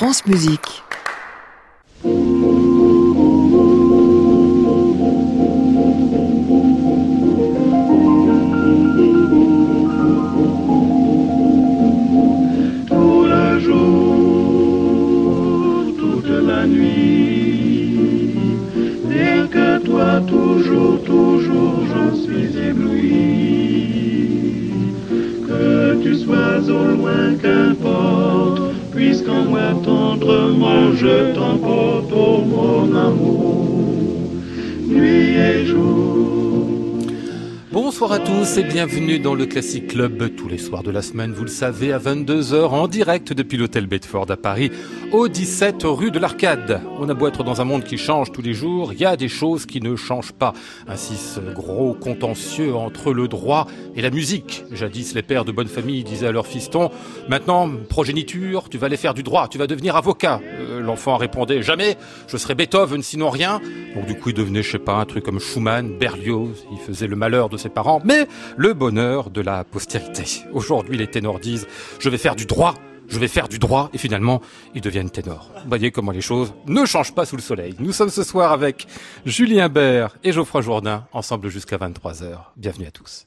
France Musique. Tous et bienvenue dans le Classic Club tous les soirs de la semaine, vous le savez, à 22h en direct depuis l'hôtel Bedford à Paris, au 17 rue de l'Arcade. On a beau être dans un monde qui change tous les jours, il y a des choses qui ne changent pas. Ainsi ce gros contentieux entre le droit et la musique. Jadis les pères de bonne famille disaient à leurs fistons, maintenant progéniture, tu vas aller faire du droit, tu vas devenir avocat. Euh, L'enfant répondait, jamais, je serai Beethoven sinon rien. Donc du coup il devenait, je sais pas, un truc comme Schumann, Berlioz, il faisait le malheur de ses parents, mais le bonheur de la postérité. Aujourd'hui, les ténors disent je vais faire du droit, je vais faire du droit, et finalement, ils deviennent ténors. Vous voyez comment les choses ne changent pas sous le soleil. Nous sommes ce soir avec Julien Bert et Geoffroy Jourdain, ensemble jusqu'à 23h. Bienvenue à tous.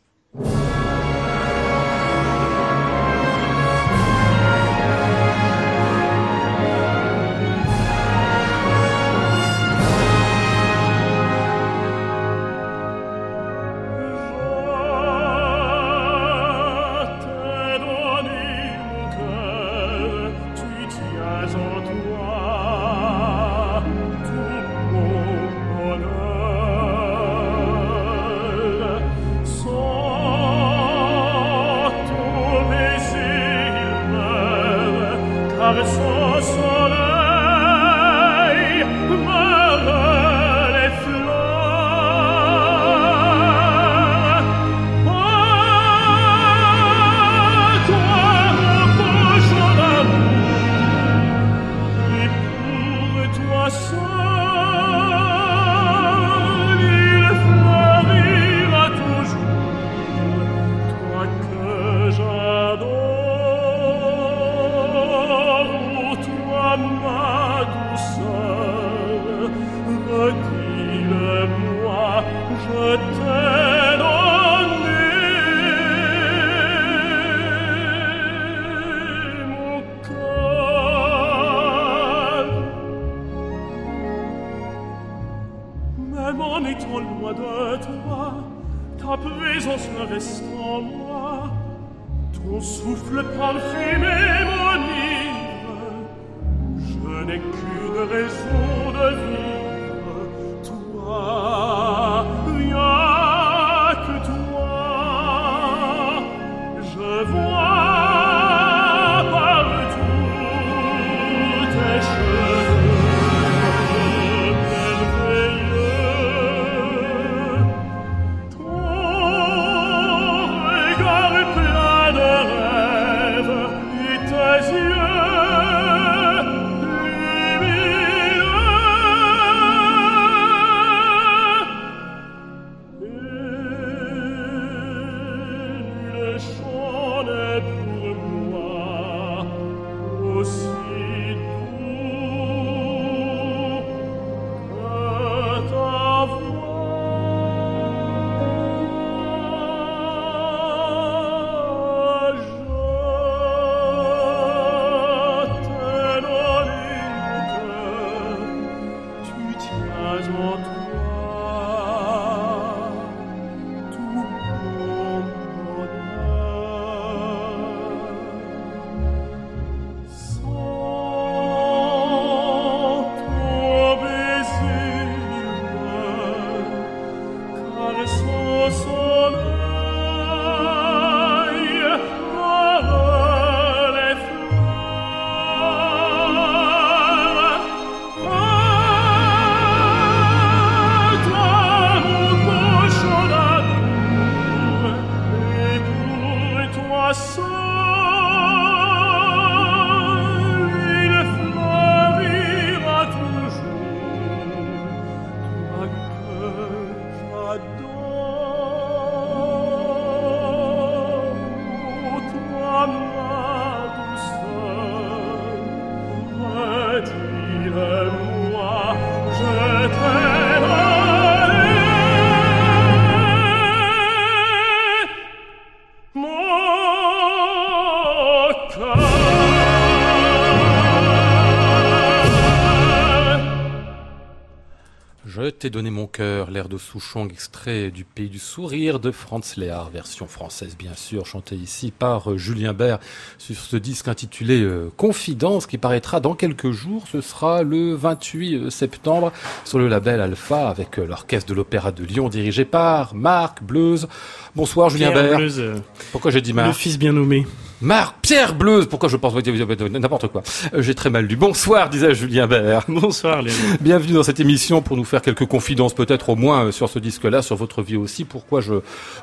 T'ai donné mon cœur, l'air de Souchong, extrait du Pays du Sourire de Franz Léard, version française bien sûr, chantée ici par euh, Julien Bert sur ce disque intitulé euh, Confidence qui paraîtra dans quelques jours. Ce sera le 28 euh, septembre sur le label Alpha avec l'orchestre de l'Opéra de Lyon dirigé par Marc Bleuze. Bonsoir Julien Pierre Bert. Bleuze, Pourquoi j'ai dit le Marc fils bien nommé. Marc Pierre Bleuze. Pourquoi je pense n'importe quoi? Euh, J'ai très mal lu. Bonsoir disait Julien Bert. Bonsoir Léon. Bienvenue dans cette émission pour nous faire quelques confidences peut-être au moins euh, sur ce disque-là, sur votre vie aussi. Pourquoi je,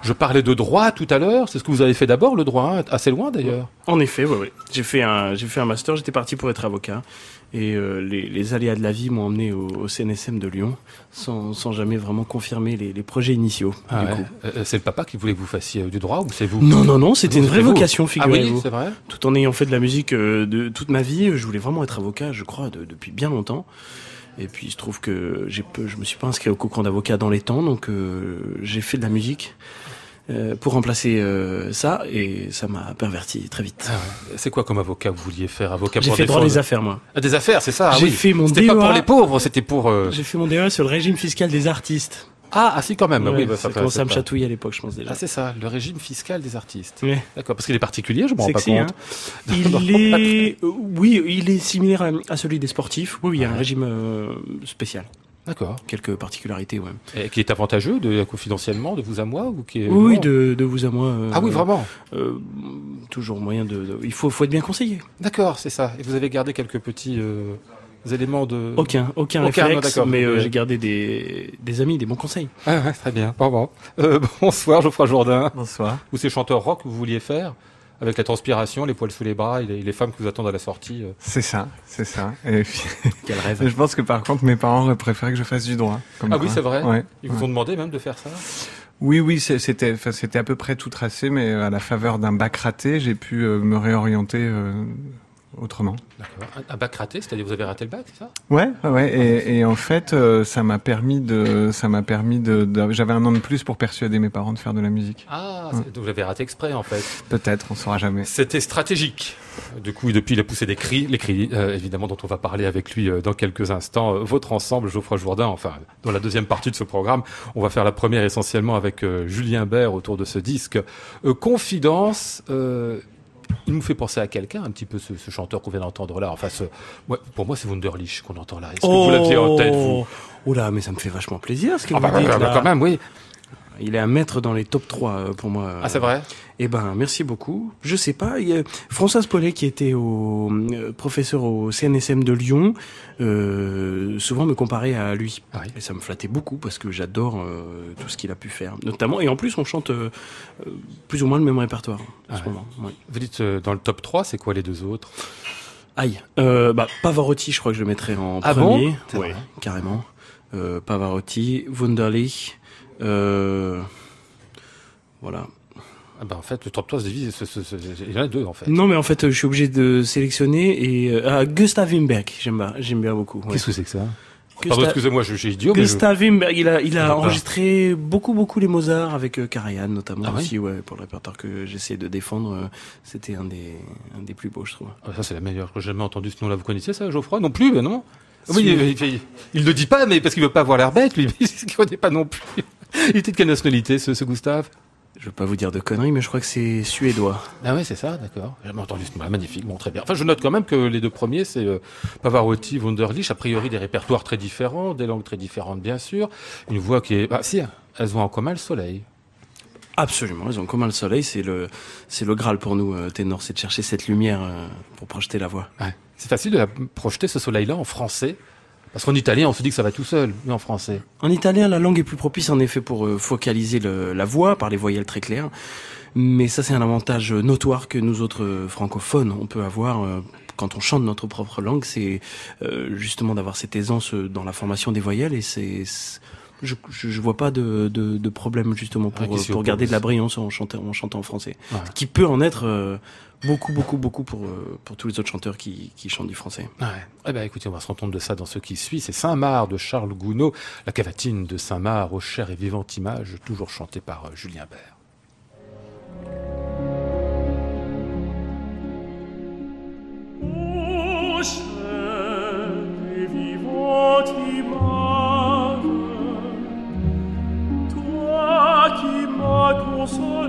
je parlais de droit tout à l'heure? C'est ce que vous avez fait d'abord, le droit, hein, assez loin d'ailleurs. En effet, oui, oui. J'ai fait un, j'ai fait un master. J'étais parti pour être avocat. Et euh, les, les aléas de la vie m'ont emmené au, au CNSM de Lyon, sans, sans jamais vraiment confirmer les, les projets initiaux. Ah ouais. coup. Euh, c'est le papa qui voulait que vous fassiez euh, du droit ou c'est vous Non, non, non, c'était une vraie vocation, Ah oui, figurez-vous. c'est vrai Tout en ayant fait de la musique euh, de toute ma vie, je voulais vraiment être avocat, je crois, de- depuis bien longtemps. Et puis il se trouve que j'ai peu, je me suis pas inscrit au concours d'avocat dans les temps, donc euh, j'ai fait de la musique euh, pour remplacer euh, ça, et ça m'a perverti très vite. Ah ouais. C'est quoi comme avocat vous vouliez faire? Avocat J'ai fait droit défendre- des affaires, moi. Ah, des affaires, c'est ça? Ah J'ai oui. fait mon C'était pas pour les pauvres, c'était pour... euh, J'ai fait mon DEA sur le régime fiscal des artistes. Ah, ah si quand même. Ouais, oui, bah, ça à me chatouiller à l'époque, je pense déjà. Ah c'est ça, le régime fiscal des artistes. Ouais. D'accord, parce qu'il est particulier, je me rends pas Sexy, hein. compte. Il est, oui, il est similaire à, celui des sportifs. Oui, il y a un régime spécial. D'accord. Quelques particularités, ouais. Et qui est avantageux de confidentiellement de vous à moi ou qui est Oui, de, de vous à moi. euh, Ah oui, vraiment. euh, toujours moyen de, de- Il faut, faut être bien conseillé. D'accord, c'est ça. Et vous avez gardé quelques petits euh, éléments de. Aucun, aucun, Aucun, réflexe, mais euh, j'ai gardé des, des amis, des bons conseils. Ah ouais, très bien. Bon, bon. Euh, bonsoir, Geoffroy Jourdain. Bonsoir. Ou ces chanteurs rock que vous vouliez faire avec la transpiration, les poils sous les bras et les, les femmes qui vous attendent à la sortie. euh. C'est ça, c'est ça. Et puis, Quel rêve. je pense que par contre, mes parents auraient préféré que je fasse du droit. comme Ah oui, c'est vrai Ouais. Ils vous ouais. ont demandé même de faire ça? Oui, oui, c'est- c'était, enfin, c'était à peu près tout tracé, mais à la faveur d'un bac raté, j'ai pu euh, me réorienter euh, autrement. Un, bac raté, c'est-à-dire vous avez raté le bac, c'est ça? Ouais, ouais, ouais. Et, et en fait, euh, ça m'a permis de, ça m'a permis de, de- j'avais un an de plus pour persuader mes parents de faire de la musique. Ah, c'est- donc vous avez raté exprès en fait. Peut-être, on saura jamais. C'était stratégique. Du coup, depuis, il a poussé des cris, les cris, euh, évidemment, dont on va parler avec lui euh, dans quelques instants. Votre ensemble, Geoffroy Jourdain, enfin, dans la deuxième partie de ce programme, on va faire la première essentiellement avec Julien Bert autour de ce disque. Confidence, il nous fait penser à quelqu'un, un petit peu ce, ce chanteur qu'on vient d'entendre là. Enfin, ce- ouais, pour moi, c'est Wunderlich qu'on entend là. Est-ce que vous l'aviez en tête, vous Oh là, mais ça me fait vachement plaisir ce que Ah vous bah, dites bah, bah, là. quand même, oui. Il est à mettre dans les top 3 euh, pour moi. Ah, c'est vrai? Eh ben, merci beaucoup. Je sais pas, il y a Françoise Paulet qui était au euh, professeur au CNSM de Lyon, euh, souvent me comparait à lui. Ah oui. Et ça me flattait beaucoup parce que j'adore euh, tout ce qu'il a pu faire, notamment. Et en plus, on chante plus ou moins le même répertoire en Ah ce ouais. moment. ouais. Vous dites dans le top 3, c'est quoi les deux autres? Aïe. Bah, Pavarotti, je crois que je le mettrais en Ah bon? premier. C'est ouais, carrément. Pavarotti, Wunderlich. Euh, voilà. ah bah, En fait, le top 3 se divise, ce- ce- ce- il y en a deux en fait. Non, mais en fait, je suis obligé de sélectionner et euh, ah, Gustav Wimberg, j'aime bien, j'aime bien beaucoup. ouais. Qu'est-ce que c'est que ça? Pardon, excusez-moi, je, suis idiot, mais je- Gustav Wimberg, il a, il a pas. enregistré beaucoup, beaucoup les Mozart avec euh, Karajan notamment Ah aussi, ouais, pour le répertoire que j'essaie de défendre. euh, C'était un des, un des plus beaux, je trouve. Ah, ça, c'est la meilleure que j'ai jamais entendu ce nom-là. Vous connaissez ça, Geoffroy? Non plus, mais non. Oui, il, il, il le dit pas, mais parce qu'il veut pas avoir l'air bête, lui. mais Il ne connaît pas non plus. Il était de quelle nationalité, ce, ce Gustave Je veux pas vous dire de conneries, mais je crois que c'est suédois. Ah ouais, c'est ça, d'accord. J'ai entendu ce nom-là. Magnifique, bon, très bien. Enfin, je note quand même que les deux premiers, c'est euh, Pavarotti, Wunderlich, a priori des répertoires très différents, des langues très différentes, bien sûr. Une voix qui est... Ah si, elles ont en commun le soleil. Absolument, ils ont en commun le soleil, c'est le, c'est le graal pour nous, euh, ténors, c'est de chercher cette lumière euh, pour projeter la voix. Ouais. C'est facile de la projeter, ce soleil-là, en français. Parce qu'en italien, on se dit que ça va tout seul, mais en français. En italien, la langue est plus propice en effet pour euh, focaliser la voix par les voyelles très claires. Mais ça, c'est un avantage notoire que nous autres euh, francophones, on peut avoir euh, quand on chante notre propre langue, c'est justement d'avoir cette aisance dans la formation des voyelles et c'est- je, je, je vois pas de, de, de problème justement pour, euh, pour garder de la brillance en chantant, en chantant en français. Ouais. Qui peut en être euh, beaucoup, beaucoup, beaucoup pour, euh, pour tous les autres chanteurs qui, qui chantent du français. Ouais. Eh ben, écoutez, on va se rendre compte de ça dans ce qui suit. C'est Saint-Marc de Charles Gounod, la cavatine de Saint-Marc aux chères et vivantes images, toujours chantée par euh, Julien Bert. Ô was so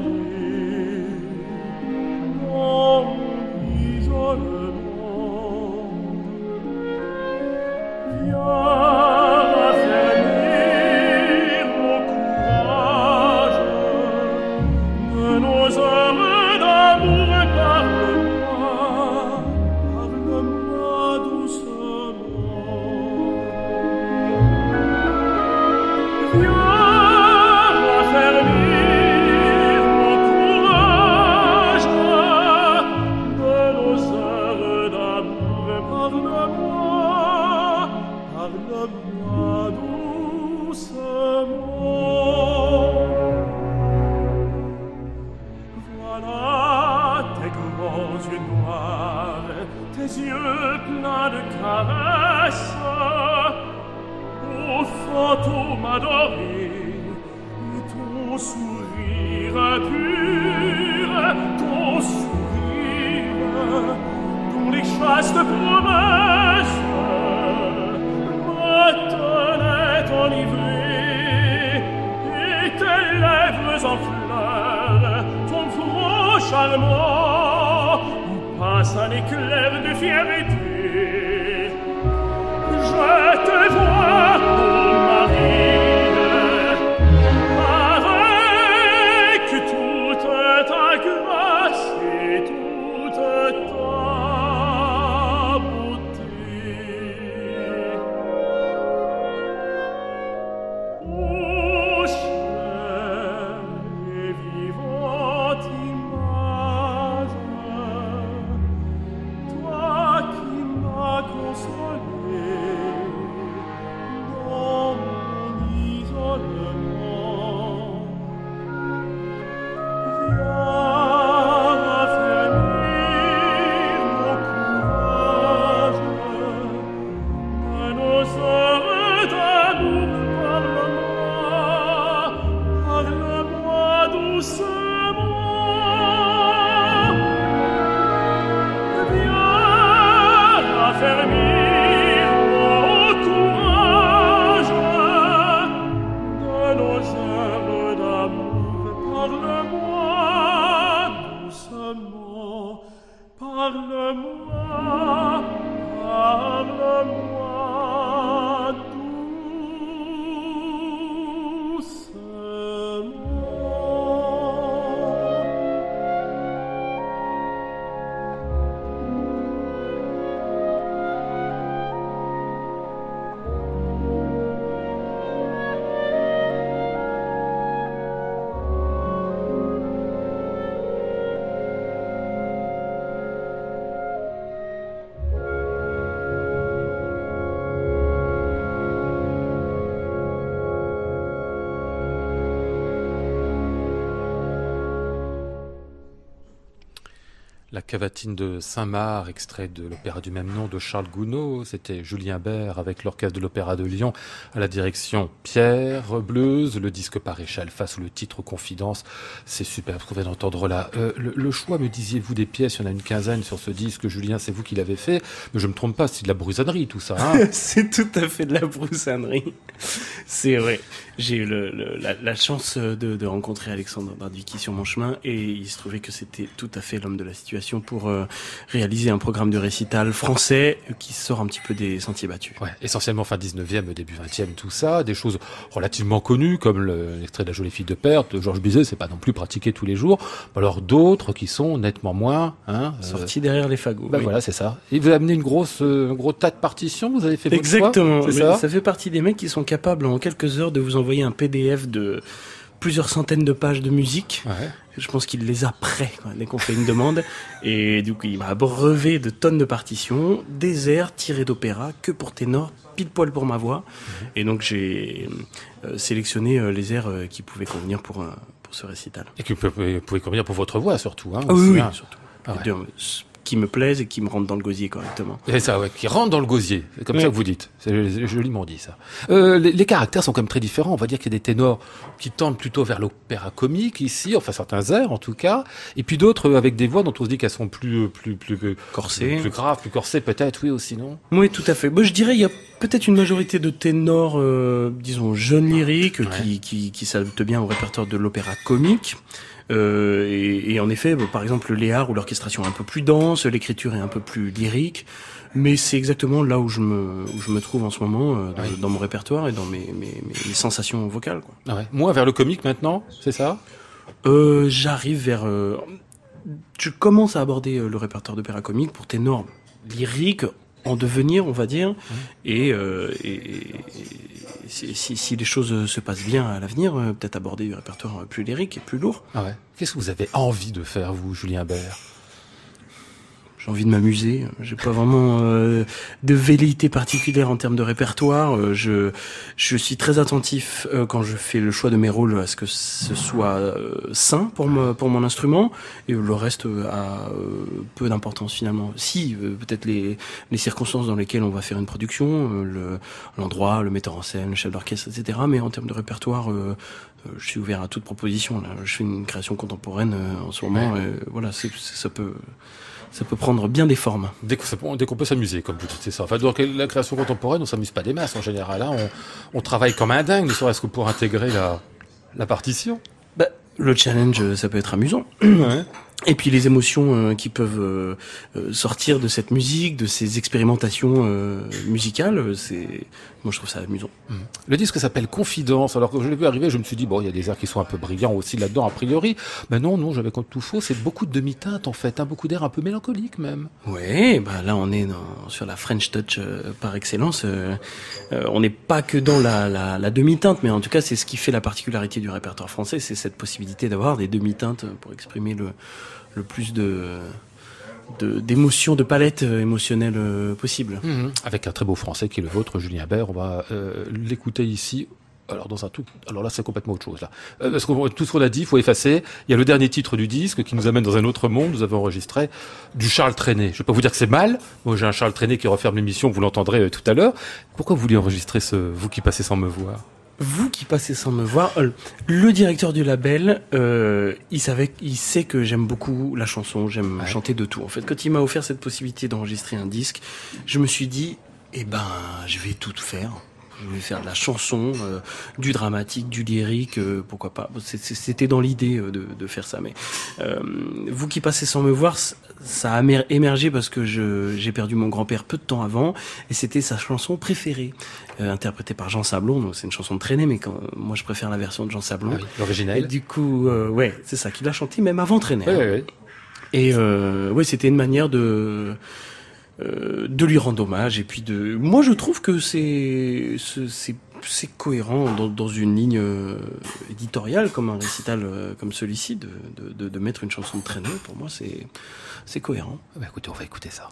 Parle-moi, cavatine de Saint-Marc, extrait de l'opéra du même nom de Charles Gounod. C'était Julien Bert avec l'orchestre de l'Opéra de Lyon à la direction Pierre Bleuze. Le disque par échelle face le titre Confidence. C'est super, vous pouvez l'entendre là. Euh, le, choix, me disiez-vous, des pièces, il y en a une quinzaine sur ce disque. Julien, c'est vous qui l'avez fait. Mais je me trompe pas, c'est de la brusannerie tout ça. Hein c'est tout à fait de la broussanerie. C'est vrai. J'ai eu la, chance de, rencontrer Alexandre Bardwicki sur mon chemin et il se trouvait que c'était tout à fait l'homme de la situation pour euh, réaliser un programme de récital français qui sort un petit peu des sentiers battus. Ouais, essentiellement fin 19e, début 20e, tout ça, des choses relativement connues comme le- l'extrait de la jolie fille de perte de Georges Bizet, c'est pas non plus pratiqué tous les jours. Alors d'autres qui sont nettement moins, hein. euh, Sorti derrière les fagots. bah oui. voilà, c'est ça. Et vous avez amené une grosse, euh, un gros tas de partitions, vous avez fait Exactement. ça? fait partie des mecs qui sont capables en quelques heures de vous envoyer un PDF de plusieurs centaines de pages de musique. Ouais. Je pense qu'il les a prêts quoi, dès qu'on fait une demande. Et du coup, il m'a abreuvé de tonnes de partitions, des airs tirés d'opéra, que pour ténor, pile poil pour ma voix. Et donc j'ai euh, sélectionné euh, les airs euh, qui pouvaient convenir pour, pour ce récital. Et vous pouvez convenir pour votre voix surtout. Hein, Ah oui, oui, hein. surtout. Ah ouais. Qui me plaisent et qui me rentrent dans le gosier correctement. C'est ça, ouais, qui rentre dans le gosier. C'est comme Oui. ça que vous dites. C'est joliment dit, ça. Euh, les, les caractères sont quand même très différents. On va dire qu'il y a des ténors qui tendent plutôt vers l'opéra comique ici, enfin certains airs en tout cas, et puis d'autres euh, avec des voix dont on se dit qu'elles sont plus, euh, plus, plus, plus, Corsé. plus graves, plus corsées peut-être, oui aussi, non Oui, tout à fait. Moi, je dirais il y a peut-être une majorité de ténors, euh, disons, jeunes lyriques, Ouais. qui, qui, qui s'adaptent bien au répertoire de l'opéra comique. Euh, et, et en effet, par exemple, Léard, où l'orchestration est un peu plus dense, l'écriture est un peu plus lyrique. Mais c'est exactement là où je me, où je me trouve en ce moment, euh, dans, Oui. dans mon répertoire et dans mes, mes, mes, mes sensations vocales. Quoi. ah ouais. Moins vers le comique maintenant, c'est ça? Euh, J'arrive vers... je commence à aborder le répertoire d'opéra comique pour ténor lyrique en devenir, on va dire. Et, euh, et, si, si- si les choses se passent bien à l'avenir, euh, peut-être aborder du répertoire plus lyrique et plus lourd. ah ouais. Qu'est-ce que vous avez envie de faire, vous, Julien Bert? J'ai envie de m'amuser. J'ai pas vraiment euh, de velléité particulière en termes de répertoire. Euh, je, je suis très attentif euh, quand je fais le choix de mes rôles à ce que ce soit euh, sain pour me, pour mon instrument et le reste a euh, peu d'importance finalement. Si euh, peut-être les, les circonstances dans lesquelles on va faire une production, euh, le l'endroit, le metteur en scène, le chef d'orchestre, etc. Mais en termes de répertoire, je suis ouvert à toute proposition. Là. Je fais une création contemporaine euh, en ce moment. et voilà, c'est- ça peut ça peut prendre bien des formes. Dès qu'on peut s'amuser, comme vous dites, c'est ça. Enfin, donc, la création contemporaine, on s'amuse pas des masses en général. hein. On, on travaille comme un dingue, ne serait-ce que pour intégrer la, la partition. Bah, le challenge, ça peut être amusant. Et puis les émotions euh, qui peuvent euh, euh, sortir de cette musique, de ces expérimentations euh, musicales, c'est moi je trouve ça amusant. Le disque s'appelle Confidence. Alors que je l'ai vu arriver, je me suis dit, bon, il y a des airs qui sont un peu brillants aussi là-dedans, a priori. Mais non, non, j'avais comme tout faux. C'est beaucoup de demi-teinte, en fait. hein, beaucoup d'air un peu mélancolique, même. Ouais, bah là on est dans, sur la French touch euh, par excellence. Euh, on n'est pas que dans la, la, la demi-teinte, mais en tout cas c'est ce qui fait la particularité du répertoire français, c'est cette possibilité d'avoir des demi-teintes pour exprimer le, le plus de de- d'émotions, de, palettes euh, émotionnelles euh, possibles. Avec un très beau français qui est le vôtre, Julien Bert. On va euh, l'écouter ici. Alors dans un tout, alors là c'est complètement autre chose là. Tout ce qu'on a dit, il faut effacer. Il y a le dernier titre du disque qui nous amène dans un autre monde. Nous avons enregistré du Charles Trenet. Je vais pas vous dire que c'est mal. Moi j'ai un Charles Trenet qui referme l'émission. Vous l'entendrez tout à l'heure. Pourquoi vous vouliez enregistrer ce vous qui passez sans me voir? Vous qui passez sans me voir, euh, le directeur du label, euh, il savait, il sait que j'aime beaucoup la chanson, j'aime Ouais. chanter de tout. En fait, quand il m'a offert cette possibilité d'enregistrer un disque, je me suis dit, eh ben, je vais tout faire. Je vais faire de la chanson, euh, du dramatique, du lyrique, euh, pourquoi pas. C'était dans l'idée euh, de, de faire ça. Mais vous qui passez sans me voir, ça a émer- émergé parce que j'ai perdu mon grand-père peu de temps avant, et c'était sa chanson préférée, interprétée par Jean Sablon. Donc c'est une chanson de traînée, mais quand, moi je préfère la version de Jean Sablon. Ah oui, L'original. du coup, ouais, c'est ça qu'il a chanté même avant traîner. Oui, hein. oui, oui. Et ouais, c'était une manière de euh, de lui rendre hommage. Et puis de, moi, je trouve que c'est c'est- cohérent dans, dans une ligne euh, éditoriale comme un récital euh, comme celui-ci de, de, mettre une chanson de traînée. Pour moi, c'est c'est cohérent. Bah, écoutez, on va écouter ça.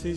Qui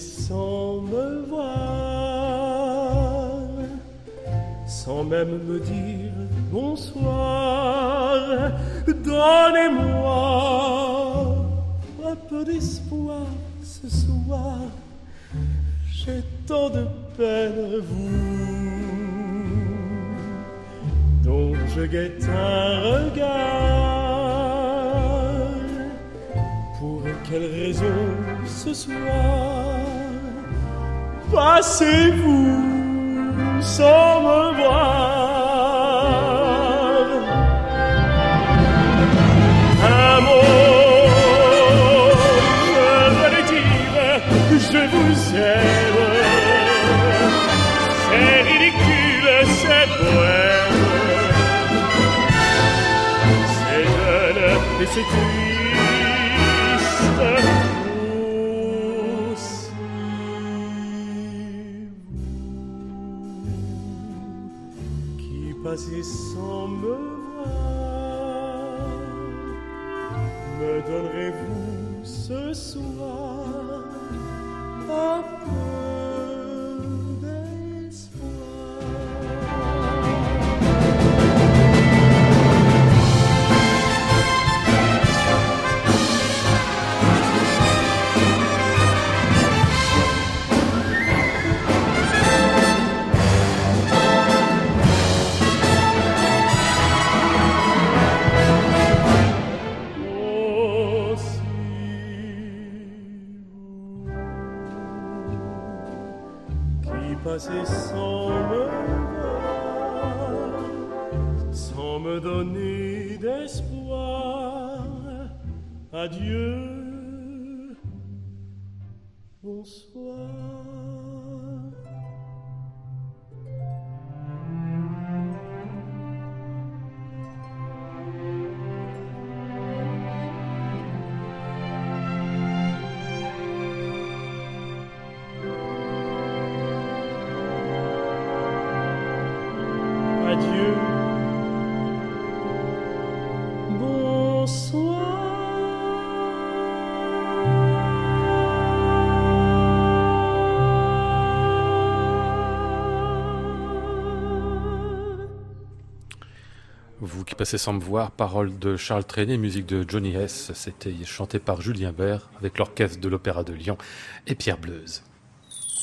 C'est sans me voir, paroles de Charles Trenet, musique de Johnny Hess. C'était chanté par Julien Bert avec l'orchestre de l'Opéra de Lyon et Pierre Bleuze.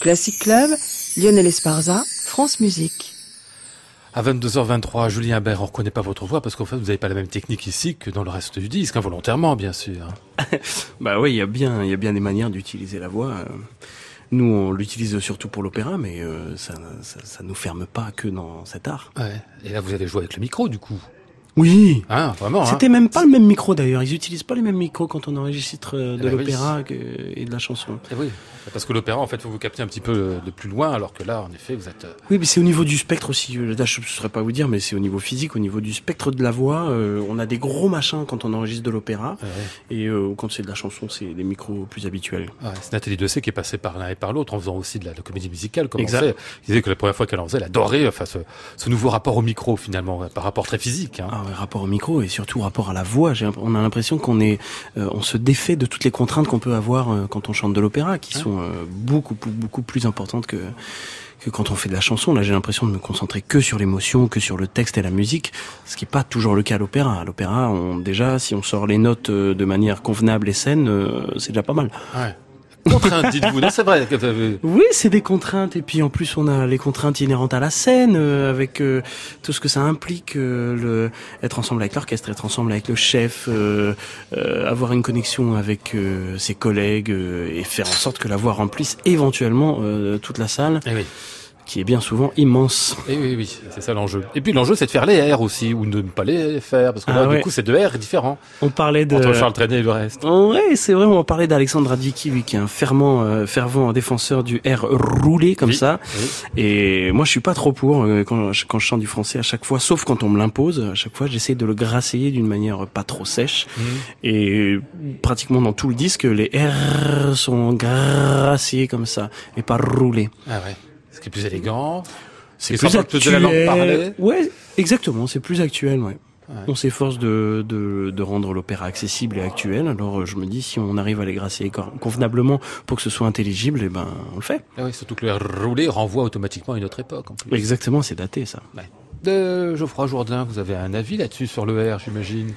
Classic Club, Lionel Esparza, France Musique. À 22h23, Julien Bert, on reconnaît pas votre voix parce qu'en fait, vous n'avez pas la même technique ici que dans le reste du disque, involontairement, bien sûr. bah oui, il y a bien, il y a bien des manières d'utiliser la voix. Nous, on l'utilise surtout pour l'opéra, mais euh, ça, ça, nous ferme pas que dans cet art. Ouais. Et là, vous allez jouer avec le micro, du coup. Oui. Ah, vraiment. Hein. C'était même pas le même micro d'ailleurs. Ils utilisent pas les mêmes micros quand on enregistre euh, de eh ben l'opéra et de la chanson. Et eh oui. Parce que l'opéra, en fait, faut vous capter un petit peu de plus loin, alors que là, en effet, vous êtes. Euh, oui, mais c'est au niveau du spectre aussi. Euh, là, je ne saurais pas vous dire, mais c'est au niveau physique, au niveau du spectre de la voix. Euh, on a des gros machins quand on enregistre de l'opéra, et quand c'est de la chanson, c'est des micros plus habituels. Ouais, c'est Nathalie Dessay qui est passée par l'un et par l'autre en faisant aussi de la, comédie musicale, comme exact. on sait. Il disait que la première fois qu'elle en faisait, elle adorait enfin, ce, nouveau rapport au micro, finalement, par rapport très physique. Hein. Ah, rapport au micro et surtout rapport à la voix. On a l'impression qu'on est, on se défait de toutes les contraintes qu'on peut avoir quand on chante de l'opéra, qui sont beaucoup beaucoup, plus importante que que quand on fait de la chanson. Là, j'ai l'impression de me concentrer que sur l'émotion, que sur le texte et la musique, ce qui n'est pas toujours le cas à l'opéra. À l'opéra, on, déjà, si on sort les notes euh, de manière convenable et saine, euh, c'est déjà pas mal. Ouais. Contraintes, dites-vous. Non, c'est vrai. Oui, c'est des contraintes. Et puis en plus, on a les contraintes inhérentes à la scène, euh, avec euh, tout ce que ça implique, euh, le être ensemble avec l'orchestre, être ensemble avec le chef, avoir une connexion avec ses collègues et faire en sorte que la voix remplisse éventuellement toute la salle. Eh oui qui est bien souvent immense. Et oui, oui, c'est ça l'enjeu. Et puis l'enjeu, c'est de faire les R aussi, ou de ne pas les faire, parce que là, ah du coup, c'est deux R différents. On parlait de... Entre Charles Trenet et le reste. Ouais, c'est vrai, on parlait d'Alexandre Radicki, lui, qui est un fervent, euh, fervent défenseur du R roulé, comme ça. Et moi, je suis pas trop pour, euh, quand, je, quand je chante du français à chaque fois, sauf quand on me l'impose, à chaque fois, j'essaie de le grasser d'une manière pas trop sèche. Mhm. Et pratiquement dans tout le disque, les R sont grassés comme ça, et pas roulés. Ah ouais. Ce qui est plus élégant. C'est plus actuel. De la langue parlée. Ouais, exactement. C'est plus actuel, ouais. On s'efforce de, de, de, rendre l'opéra accessible et actuel. Alors euh, je me dis si on arrive à les gracier convenablement pour que ce soit intelligible, eh ben on le fait. Ah oui, surtout que le roulé renvoie automatiquement à une autre époque. En plus. Exactement, c'est daté ça. Ouais. De Geoffroy Jourdain, vous avez un avis là-dessus sur le R, j'imagine?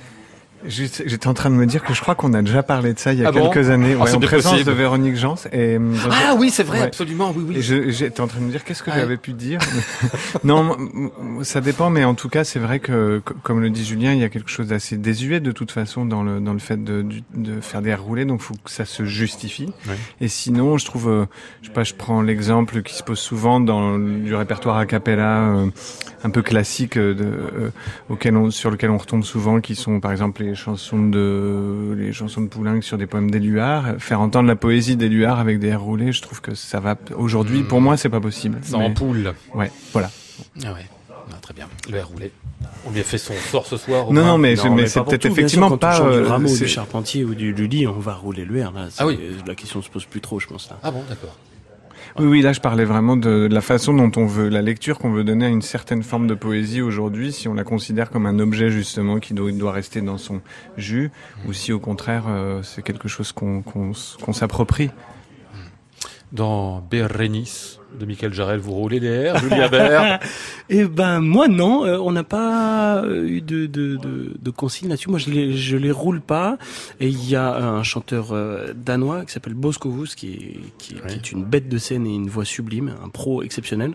J'étais en train de me dire que je crois qu'on a déjà parlé de ça il y a ah quelques années, ah, en présence de Véronique Jans. Et, euh, ah oui, c'est vrai, absolument, oui, oui. J'étais en train de me dire qu'est-ce que j'avais pu dire. non, ça dépend, mais en tout cas, c'est vrai que, comme le dit Julien, il y a quelque chose d'assez désuet de toute façon dans le dans le fait de, de faire des roulés, donc faut que ça se justifie. Et sinon, je trouve, euh, je sais pas, je prends l'exemple qui se pose souvent dans du répertoire a cappella euh, un peu classique de, auquel on, sur lequel on retombe souvent, qui sont par exemple les chansons de les chansons de Poulenc sur des poèmes d'Éluard, faire entendre la poésie d'Éluard avec des airs roulés, je trouve que ça va aujourd'hui pour moi c'est pas possible. Ça en poule. Ouais, voilà. Ah ouais. très bien. Le air roulé. On lui a fait son sort ce soir. Non, non, mais, mais, c'est peut-être effectivement pas. du rameau, du charpentier ou du Lully, on va rouler le air. Là. Ah oui. La question se pose plus trop, je pense. Là. Ah bon, d'accord. Oui, oui, là je parlais vraiment de, la façon dont on veut, la lecture qu'on veut donner à une certaine forme de poésie aujourd'hui, si on la considère comme un objet justement qui doit, rester dans son jus, ou si au contraire euh, c'est quelque chose qu'on s'approprie. Dans Bérénice, de Michael Jarel, vous roulez les airs, Julia Bert Eh ben moi non, euh, on n'a pas euh, eu de, de, de, de consigne là-dessus. Moi je les, je les roule pas. Et il y a un chanteur euh, danois qui s'appelle Boskovus, qui, est, qui, qui est une bête de scène et une voix sublime, un pro exceptionnel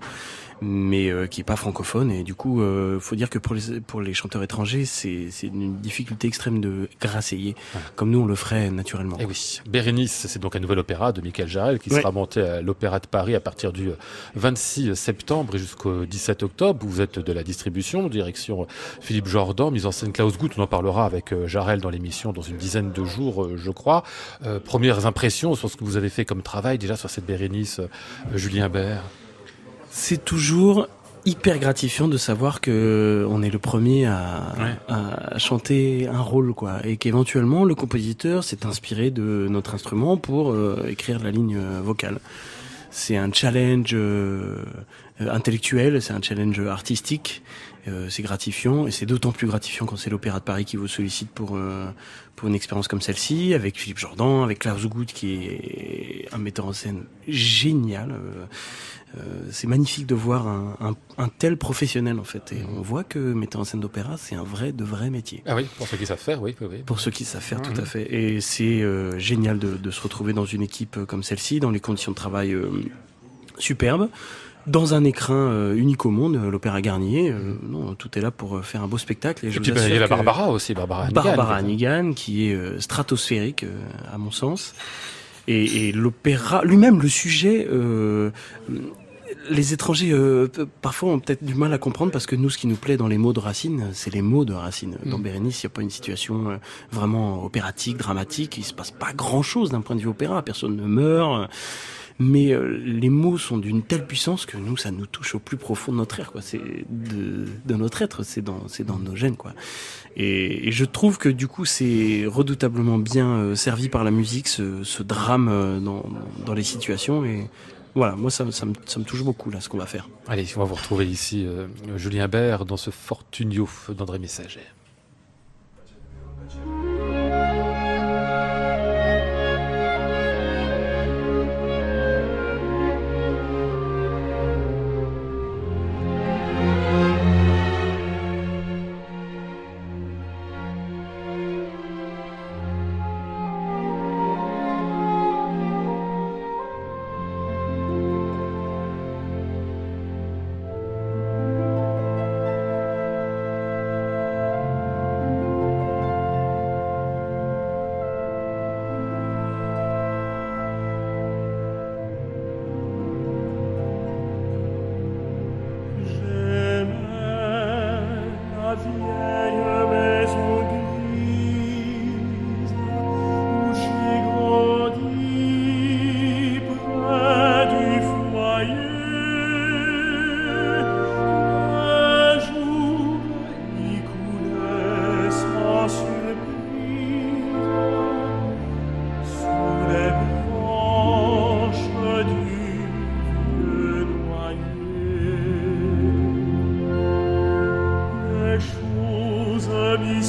mais euh, qui est pas francophone. Et du coup, euh, faut dire que pour les pour les chanteurs étrangers, c'est c'est une difficulté extrême de grasseiller, comme nous on le ferait naturellement. Et eh oui, Bérénice, c'est donc un nouvel opéra de Michael Jarel qui sera monté à l'Opéra de Paris à partir du 26 septembre et jusqu'au 17 octobre. Vous êtes de la distribution, direction Philippe Jordan, mise en scène Klaus Guth. On en parlera avec Jarel dans l'émission dans une dizaine de jours, je crois. premières impressions sur ce que vous avez fait comme travail déjà sur cette Bérénice, Julien Bert? C'est toujours hyper gratifiant de savoir que on est le premier à, à chanter un rôle quoi. Et qu'éventuellement le compositeur s'est inspiré de notre instrument pour euh, écrire la ligne euh, vocale. C'est un challenge euh, intellectuel, c'est un challenge artistique, c'est gratifiant et c'est d'autant plus gratifiant quand c'est l'Opéra de Paris qui vous sollicite pour pour une expérience comme celle-ci avec Philippe Jordan, avec Klaus Gut qui est un metteur en scène génial. Euh, c'est magnifique de voir un, tel professionnel en fait. Et on voit que metteur en scène d'opéra, c'est un vrai, de vrai métier. Ah oui, pour ceux qui savent faire, oui. oui, Pour ceux qui savent faire, tout à fait. Et c'est euh, génial de, se retrouver dans une équipe euh, comme celle-ci, dans les conditions de travail superbes dans un écrin unique au monde, l'Opéra Garnier. non, tout est là pour faire un beau spectacle. Et, puis bah, il y a la Barbara aussi, Barbara Hannigan. Barbara Hannigan, qui est stratosphérique à mon sens. Et, et l'opéra, lui-même, le sujet, les étrangers, euh, parfois, ont peut-être du mal à comprendre parce que nous, ce qui nous plaît dans les mots de Racine, c'est les mots de Racine. Dans mm. Bérénice, il n'y a pas une situation euh, vraiment opératique, dramatique. Il se passe pas grand-chose d'un point de vue opéra. Personne ne meurt. Mais euh, les mots sont d'une telle puissance que nous, ça nous touche au plus profond de notre être. Quoi. C'est de, de notre être, c'est dans, dans nos gènes. Quoi. Et, et, je trouve que du coup, c'est redoutablement bien servi par la musique, ce, ce drame dans, dans les situations. Et voilà, moi ça, ça, me, ça, me, touche beaucoup là ce qu'on va faire. Allez, on va vous retrouver ici euh, Julien Bert dans ce Fortunio d'André Messager.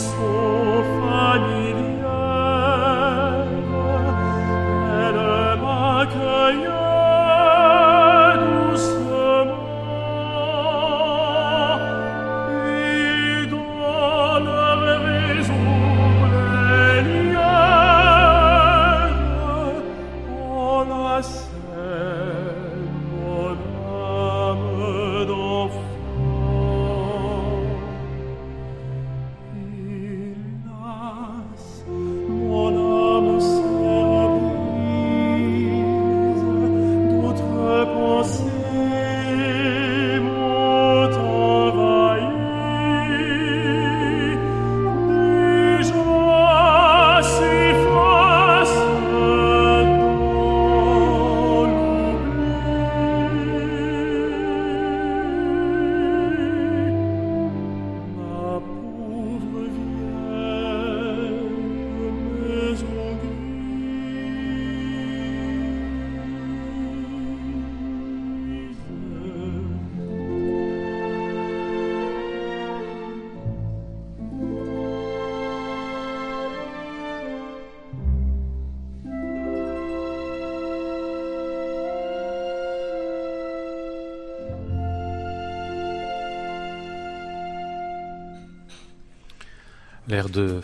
so funny.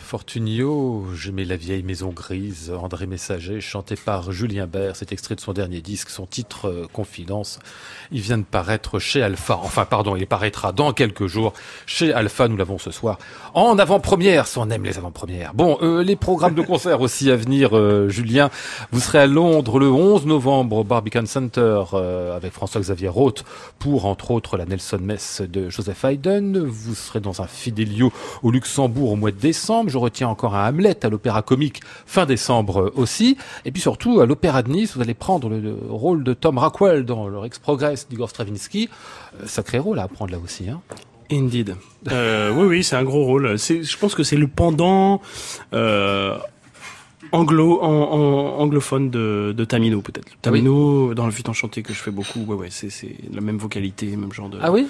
Fortunio, J'aimais la vieille maison grise, André Messager, chanté par Julien Bert, c'est extrait de son dernier disque, son titre euh, Confidence. Il vient de paraître chez Alpha, enfin pardon, il paraîtra dans quelques jours chez Alpha, nous l'avons ce soir, en avant-première, si on aime les avant-premières. Bon, euh, les programmes de concert aussi à venir, euh, Julien, vous serez à Londres le 11 novembre au Barbican Center avec François-Xavier Roth pour entre autres la Nelson Mess de Joseph Haydn, vous serez dans un Fidelio au Luxembourg au mois de décembre. Je retiens encore un Hamlet à l'Opéra Comique fin décembre aussi. Et puis surtout à l'Opéra de Nice, vous allez prendre le, rôle de Tom Rockwell dans le Rex Progress d'Igor Stravinsky. Euh, sacré rôle à prendre là aussi. Hein. Indeed. Euh, oui, oui, c'est un gros rôle. Je pense que c'est le pendant euh, anglo, en, anglophone de, de Tamino peut-être. Tamino dans le Vite Enchanté que je fais beaucoup. Ouais, ouais, c'est la même vocalité, même genre de. Ah oui?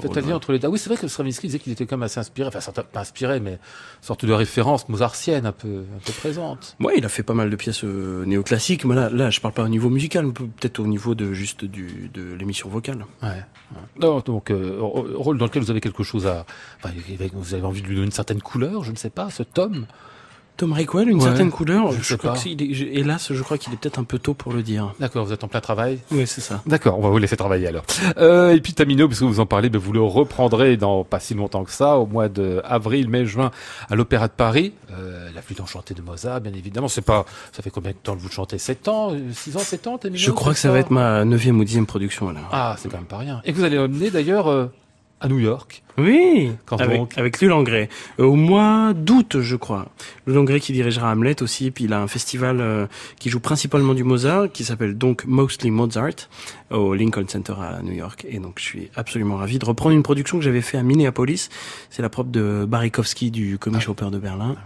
C'est-à-dire entre les Oui, c'est vrai que Stravinsky disait qu'il était quand même assez inspiré, enfin pas inspiré, mais sorte de référence mozartienne un peu, un peu présente. Ouais, il a fait pas mal de pièces euh, néoclassiques, mais là, là, je parle pas au niveau musical, peut-être au niveau de juste du, de l'émission vocale. Ouais. donc, euh, rôle dans lequel vous avez quelque chose à, enfin, vous avez envie de lui donner une certaine couleur, je ne sais pas, ce tome? Tom Rickwell, une certaine couleur. Je, crois que hélas, je crois qu'il est peut-être un peu tôt pour le dire. D'accord, vous êtes en plein travail? Oui, c'est ça. D'accord, on va vous laisser travailler alors. Euh, et puis Tamino, parce que vous en parlez, ben, vous le reprendrez dans pas si longtemps que ça, au mois de avril, mai, juin, à l'Opéra de Paris. Euh, la flûte enchantée de Mozart, bien évidemment. C'est pas, ça fait combien de temps que vous chantez? 7 ans, 6 ans, 7 ans, Tamino Je crois que ça va être ma neuvième ou dixième production alors. Ah, c'est quand même pas rien. Et vous allez emmener d'ailleurs euh, à New York. Oui, Quand avec, avec Lulangré. Euh, au mois d'août, je crois. Lulangré qui dirigera Hamlet aussi, et puis il a un festival euh, qui joue principalement du Mozart, qui s'appelle donc Mostly Mozart, au Lincoln Center à New York. Et donc je suis absolument ravi de reprendre une production que j'avais fait à Minneapolis. C'est la propre de Barikowski du Comic ah. de Berlin,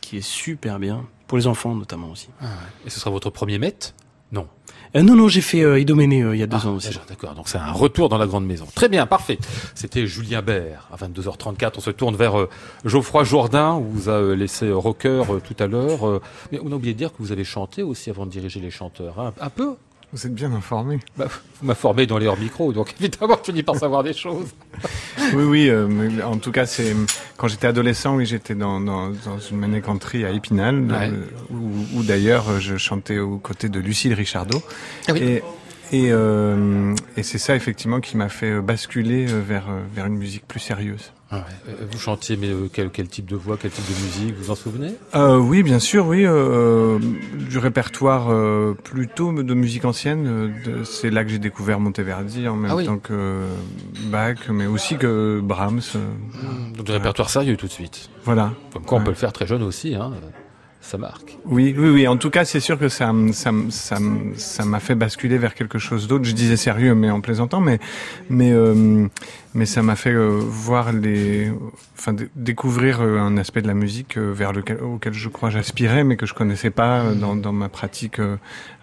qui est super bien, pour les enfants notamment aussi. Ah et ce sera votre premier Met? Non. Euh, non, non, j'ai fait euh, Idoménée euh, il y a deux ah, ans aussi. D'accord, donc c'est un retour dans la grande maison. Très bien, parfait. C'était Julien Bert à 22h34. On se tourne vers Geoffroy Jourdain, où vous a laissé rocker tout à l'heure. mais on a oublié de dire que vous avez chanté aussi avant de diriger les chanteurs. Hein. Un peu vous êtes bien informé. Bah, vous m'informez dans les hors-micro, donc évidemment, je finis par savoir des choses. oui, oui. Euh, en tout cas, c'est quand j'étais adolescent, oui, j'étais dans, dans, dans une manécanterie à Épinal, euh, où, d'ailleurs je chantais aux côtés de Lucille Richardot. Ah oui. Et, et, euh, et c'est ça effectivement qui m'a fait basculer vers, vers une musique plus sérieuse. Ah euh, vous chantiez, mais euh, quel, quel, type de voix, quel type de musique, vous en souvenez? Euh, Oui, bien sûr, oui. Euh, du répertoire euh, plutôt de musique ancienne. C'est là que j'ai découvert Monteverdi en même ah temps que Bach, mais aussi que Brahms. Donc du répertoire sérieux tout de suite. Voilà. Comme quoi on peut le faire très jeune aussi. Hein ça marque. Oui, oui, oui. En tout cas, c'est sûr que ça, ça, ça, ça m'a fait basculer vers quelque chose d'autre. Je disais sérieux, mais en plaisantant, mais, mais, euh, mais ça m'a fait euh, voir les, enfin, découvrir euh, un aspect de la musique vers lequel, auquel je crois j'aspirais, mais que je connaissais pas dans, dans ma pratique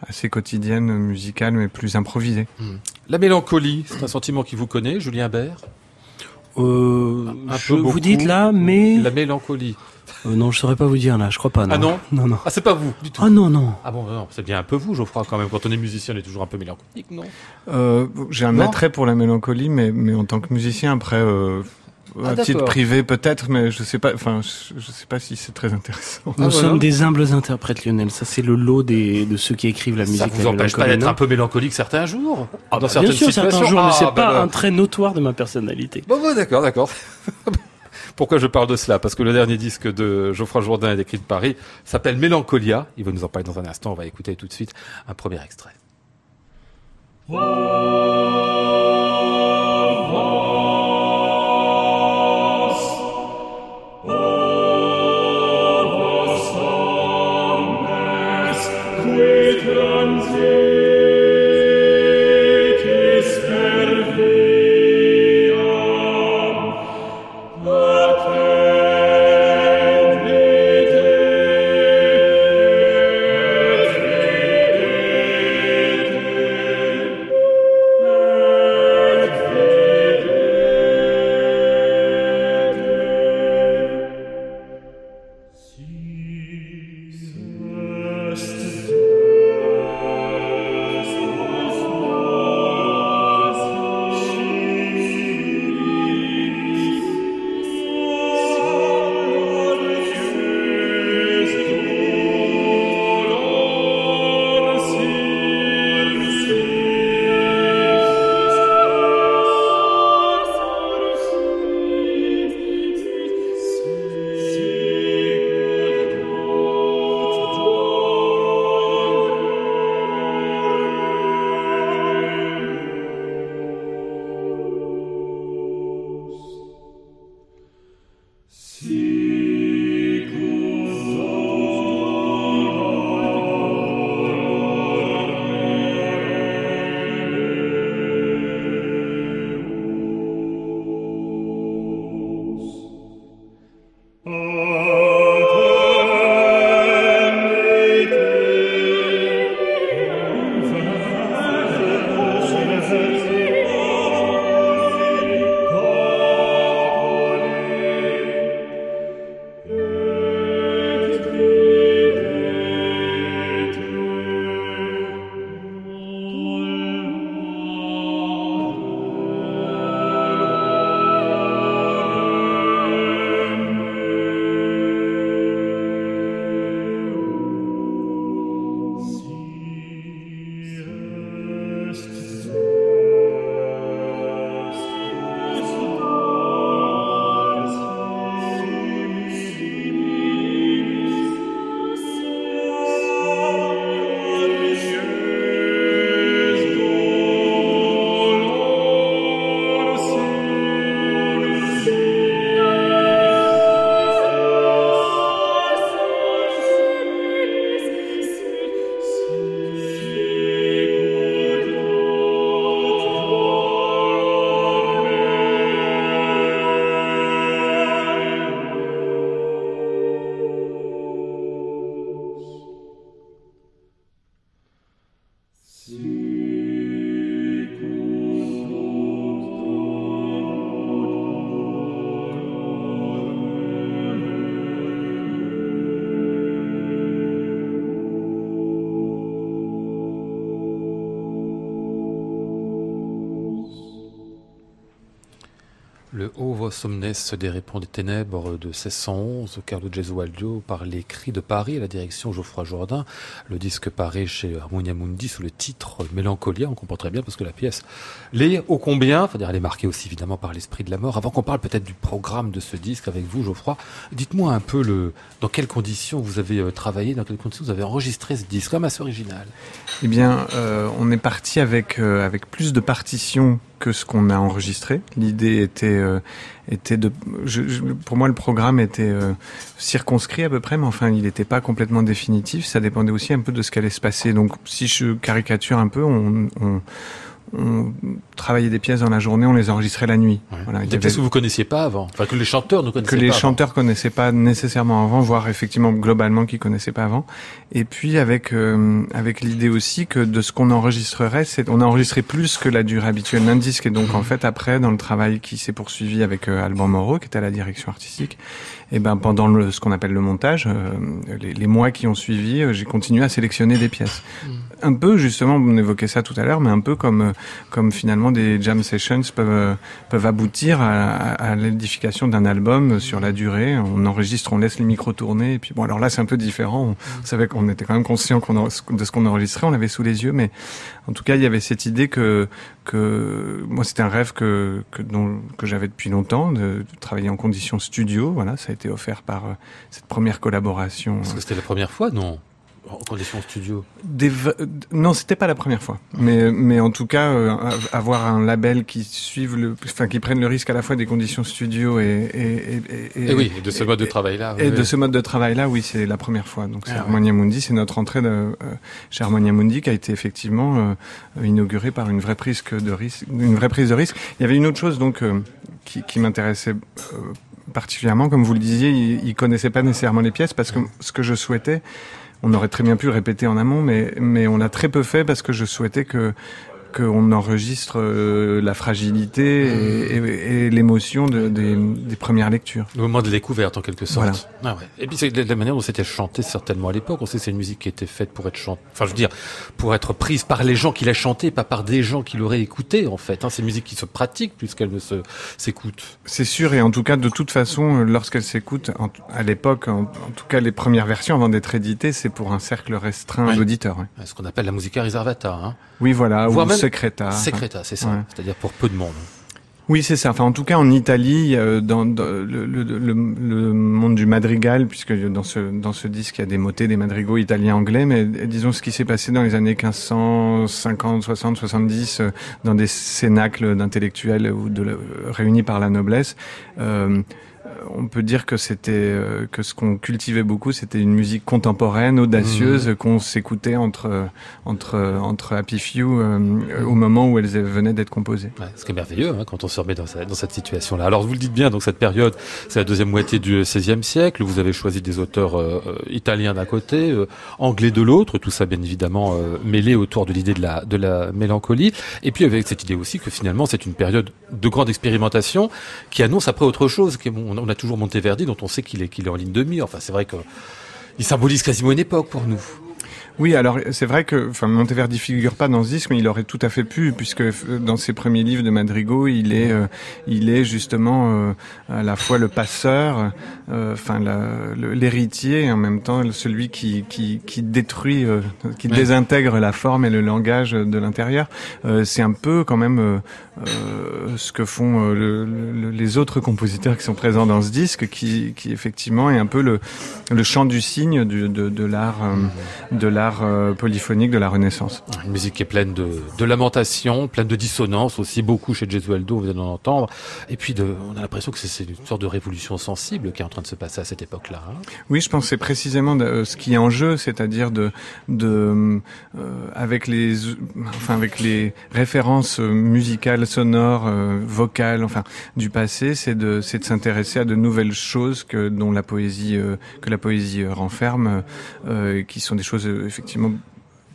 assez quotidienne musicale, mais plus improvisée. Hmm. La mélancolie, c'est un sentiment qui vous connaît, Julien Bert? Euh, un je, vous dites là, mais la mélancolie. Euh, non, je saurais pas vous dire là, je crois pas. Non. Ah non Non, non. Ah, c'est pas vous du tout. Ah non, non. Ah bon, non, c'est bien un peu vous, Geoffroy, quand même. Quand on est musicien, on est toujours un peu mélancolique, non? Euh, J'ai un attrait pour la mélancolie, mais, mais en tant que musicien, après, euh, ah, titre privé peut-être, mais je sais pas. Enfin, je, sais pas si c'est très intéressant. Nous ah, sommes des humbles interprètes, Lionel. Ça, c'est le lot des de ceux qui écrivent la musique. Ça vous empêche pas d'être un peu mélancolique certains jours, ah, dans certaines bien sûr, certains jours, mais c'est ah, pas bah, un trait notoire de ma personnalité. Bon, bon d'accord, d'accord. Pourquoi je parle de cela? Parce que le dernier disque de Geoffroy Jourdain et d'écrit de Paris s'appelle Mélancolia. Il va nous en parler dans un instant. On va écouter tout de suite un premier extrait. Somnes des Répons des Ténèbres de 1611, Carlo Gesualdo par les Cris de Paris à la direction Geoffroy Jourdain. Le disque paraît chez Harmonia Mundi sous le titre Mélancolia. On comprend très bien parce que la pièce l'est ô combien. Enfin, elle est marquée aussi évidemment par l'esprit de la mort. Avant qu'on parle peut-être du programme de ce disque avec vous, Geoffroy, dites-moi un peu le, dans quelles conditions vous avez euh, travaillé, dans quelles conditions vous avez enregistré ce disque, comme assez original. Eh bien, euh, on est parti avec, euh, avec plus de partitions que ce qu'on a enregistré. L'idée était euh, était de, pour moi le programme était euh, circonscrit à peu près, mais enfin il n'était pas complètement définitif. Ça dépendait aussi un peu de ce qu'allait se passer. Donc si je caricature un peu, on on travaillait des pièces dans la journée, on les enregistrait la nuit. Ouais. Voilà, des pièces que vous connaissiez pas avant, enfin que les chanteurs ne connaissaient pas. Que les chanteurs connaissaient pas nécessairement avant, voire effectivement globalement qu'ils connaissaient pas avant. Et puis avec euh, avec l'idée aussi que de ce qu'on enregistrerait, c'est on a enregistré plus que la durée habituelle d'un disque. Et donc en fait après dans le travail qui s'est poursuivi avec euh, Alban Moreau, qui était à la direction artistique, et ben pendant le, ce qu'on appelle le montage, euh, les, les, mois qui ont suivi, euh, j'ai continué à sélectionner des pièces. Mmh. Un peu justement, on évoquait ça tout à l'heure, mais un peu comme comme finalement des jam sessions peuvent peuvent aboutir à, à l'édification d'un album sur la durée. On enregistre, on laisse les micros tourner, et puis bon alors là c'est un peu différent. On, mmh. savait qu'on était quand même conscient qu'on de ce qu'on enregistrait, on l'avait sous les yeux, mais en tout cas il y avait cette idée que que moi c'était un rêve que que, j'avais depuis longtemps de, de, travailler en conditions studio. Voilà, ça a été offert par euh, cette première collaboration. Parce que c'était la première fois, non? En conditions studio Des Non, c'était pas la première fois. Mais, mais en tout cas, euh, avoir un label qui suive le, enfin, qui prenne le risque à la fois des conditions studio et, et, et, et, et oui, et de ce mode de travail-là. Et oui. de ce mode de travail-là, oui, c'est la première fois. Donc, c'est ah, Harmonia ouais. Mundi, c'est notre entrée de, euh, chez Harmonia Mundi qui a été effectivement euh, inaugurée par une vraie prise de risque, une vraie prise de risque. Il y avait une autre chose, donc, euh, qui, qui m'intéressait particulièrement, comme vous le disiez, il, il connaissait pas nécessairement les pièces parce que ce que je souhaitais, on aurait très bien pu répéter en amont, mais, mais on l'a très peu fait parce que je souhaitais que qu'on enregistre euh, la fragilité et, et, et l'émotion de, des, des, premières lectures. Le moment de découverte en quelque sorte. Voilà. Ah ouais. Et puis c'est la manière dont c'était chanté certainement à l'époque. On sait que c'est une musique qui était faite pour être chantée, enfin je veux dire, pour être prise par les gens qui la chantaient, pas par des gens qui l'auraient écoutée en fait. Hein, c'est une musique qui se pratique plus qu'elle ne se s'écoute. C'est sûr et en tout cas de toute façon, lorsqu'elle s'écoute à l'époque, en, en, tout cas les premières versions avant d'être éditées, c'est pour un cercle restreint ouais. d'auditeurs. Ouais. Ce qu'on appelle la musica riservata. Hein. Oui voilà. Voire même Secreta. Secreta, c'est ça. Ouais. C'est-à-dire pour peu de monde. Oui, c'est ça. Enfin, en tout cas, en Italie, euh, dans, dans le, le, le, le, monde du madrigal, puisque dans ce dans ce disque, il y a des motets, des madrigaux italiens, anglais, mais disons ce qui s'est passé dans les années 1550, 60, 70, euh, dans des cénacles d'intellectuels ou de réunis par la noblesse. Euh, on peut dire que c'était euh, que ce qu'on cultivait beaucoup, c'était une musique contemporaine, audacieuse, mmh. qu'on s'écoutait entre entre entre Happy Few euh, mmh. au moment où elles venaient d'être composées. Ouais, ce qui est merveilleux hein, quand on se remet dans, sa, dans cette situation-là. Alors vous le dites bien, donc cette période, c'est la deuxième moitié du XVIe siècle. Vous avez choisi des auteurs euh, italiens d'un côté, euh, anglais de l'autre, tout ça bien évidemment euh, mêlé autour de l'idée de la de la mélancolie, et puis avec cette idée aussi que finalement c'est une période de grande expérimentation qui annonce après autre chose. Qui, bon, on a toujours Monteverdi, dont on sait qu'il est, qu'il est en ligne de mire. Enfin, c'est vrai qu'il symbolise quasiment une époque pour nous. Oui, alors c'est vrai que enfin, Monteverdi figure pas dans ce disque, mais il aurait tout à fait pu, puisque dans ses premiers livres de Madrigo, il est, euh, il est justement euh, à la fois le passeur, euh, enfin l'héritier, et en même temps celui qui, qui, qui détruit, euh, qui ouais. désintègre la forme et le langage de l'intérieur. Euh, c'est un peu quand même euh, ce que font le, le, les autres compositeurs qui sont présents dans ce disque, qui, qui effectivement est un peu le, le chant du cygne du, de, de l'art, de l'art euh, polyphonique de la Renaissance. Une musique qui est pleine de, de lamentations, pleine de dissonances aussi, beaucoup chez Gesualdo, vous allez en entendre. Et puis de, on a l'impression que c'est une sorte de révolution sensible qui est en train de se passer à cette époque-là. Hein. Oui, je pense que c'est précisément de, ce qui est en jeu, c'est-à-dire de, de euh, avec les, enfin avec les références musicales, sonores, euh, vocales, enfin du passé, c'est de, c'est de s'intéresser à de nouvelles choses que dont la poésie, euh, que la poésie renferme, euh, qui sont des choses effectivement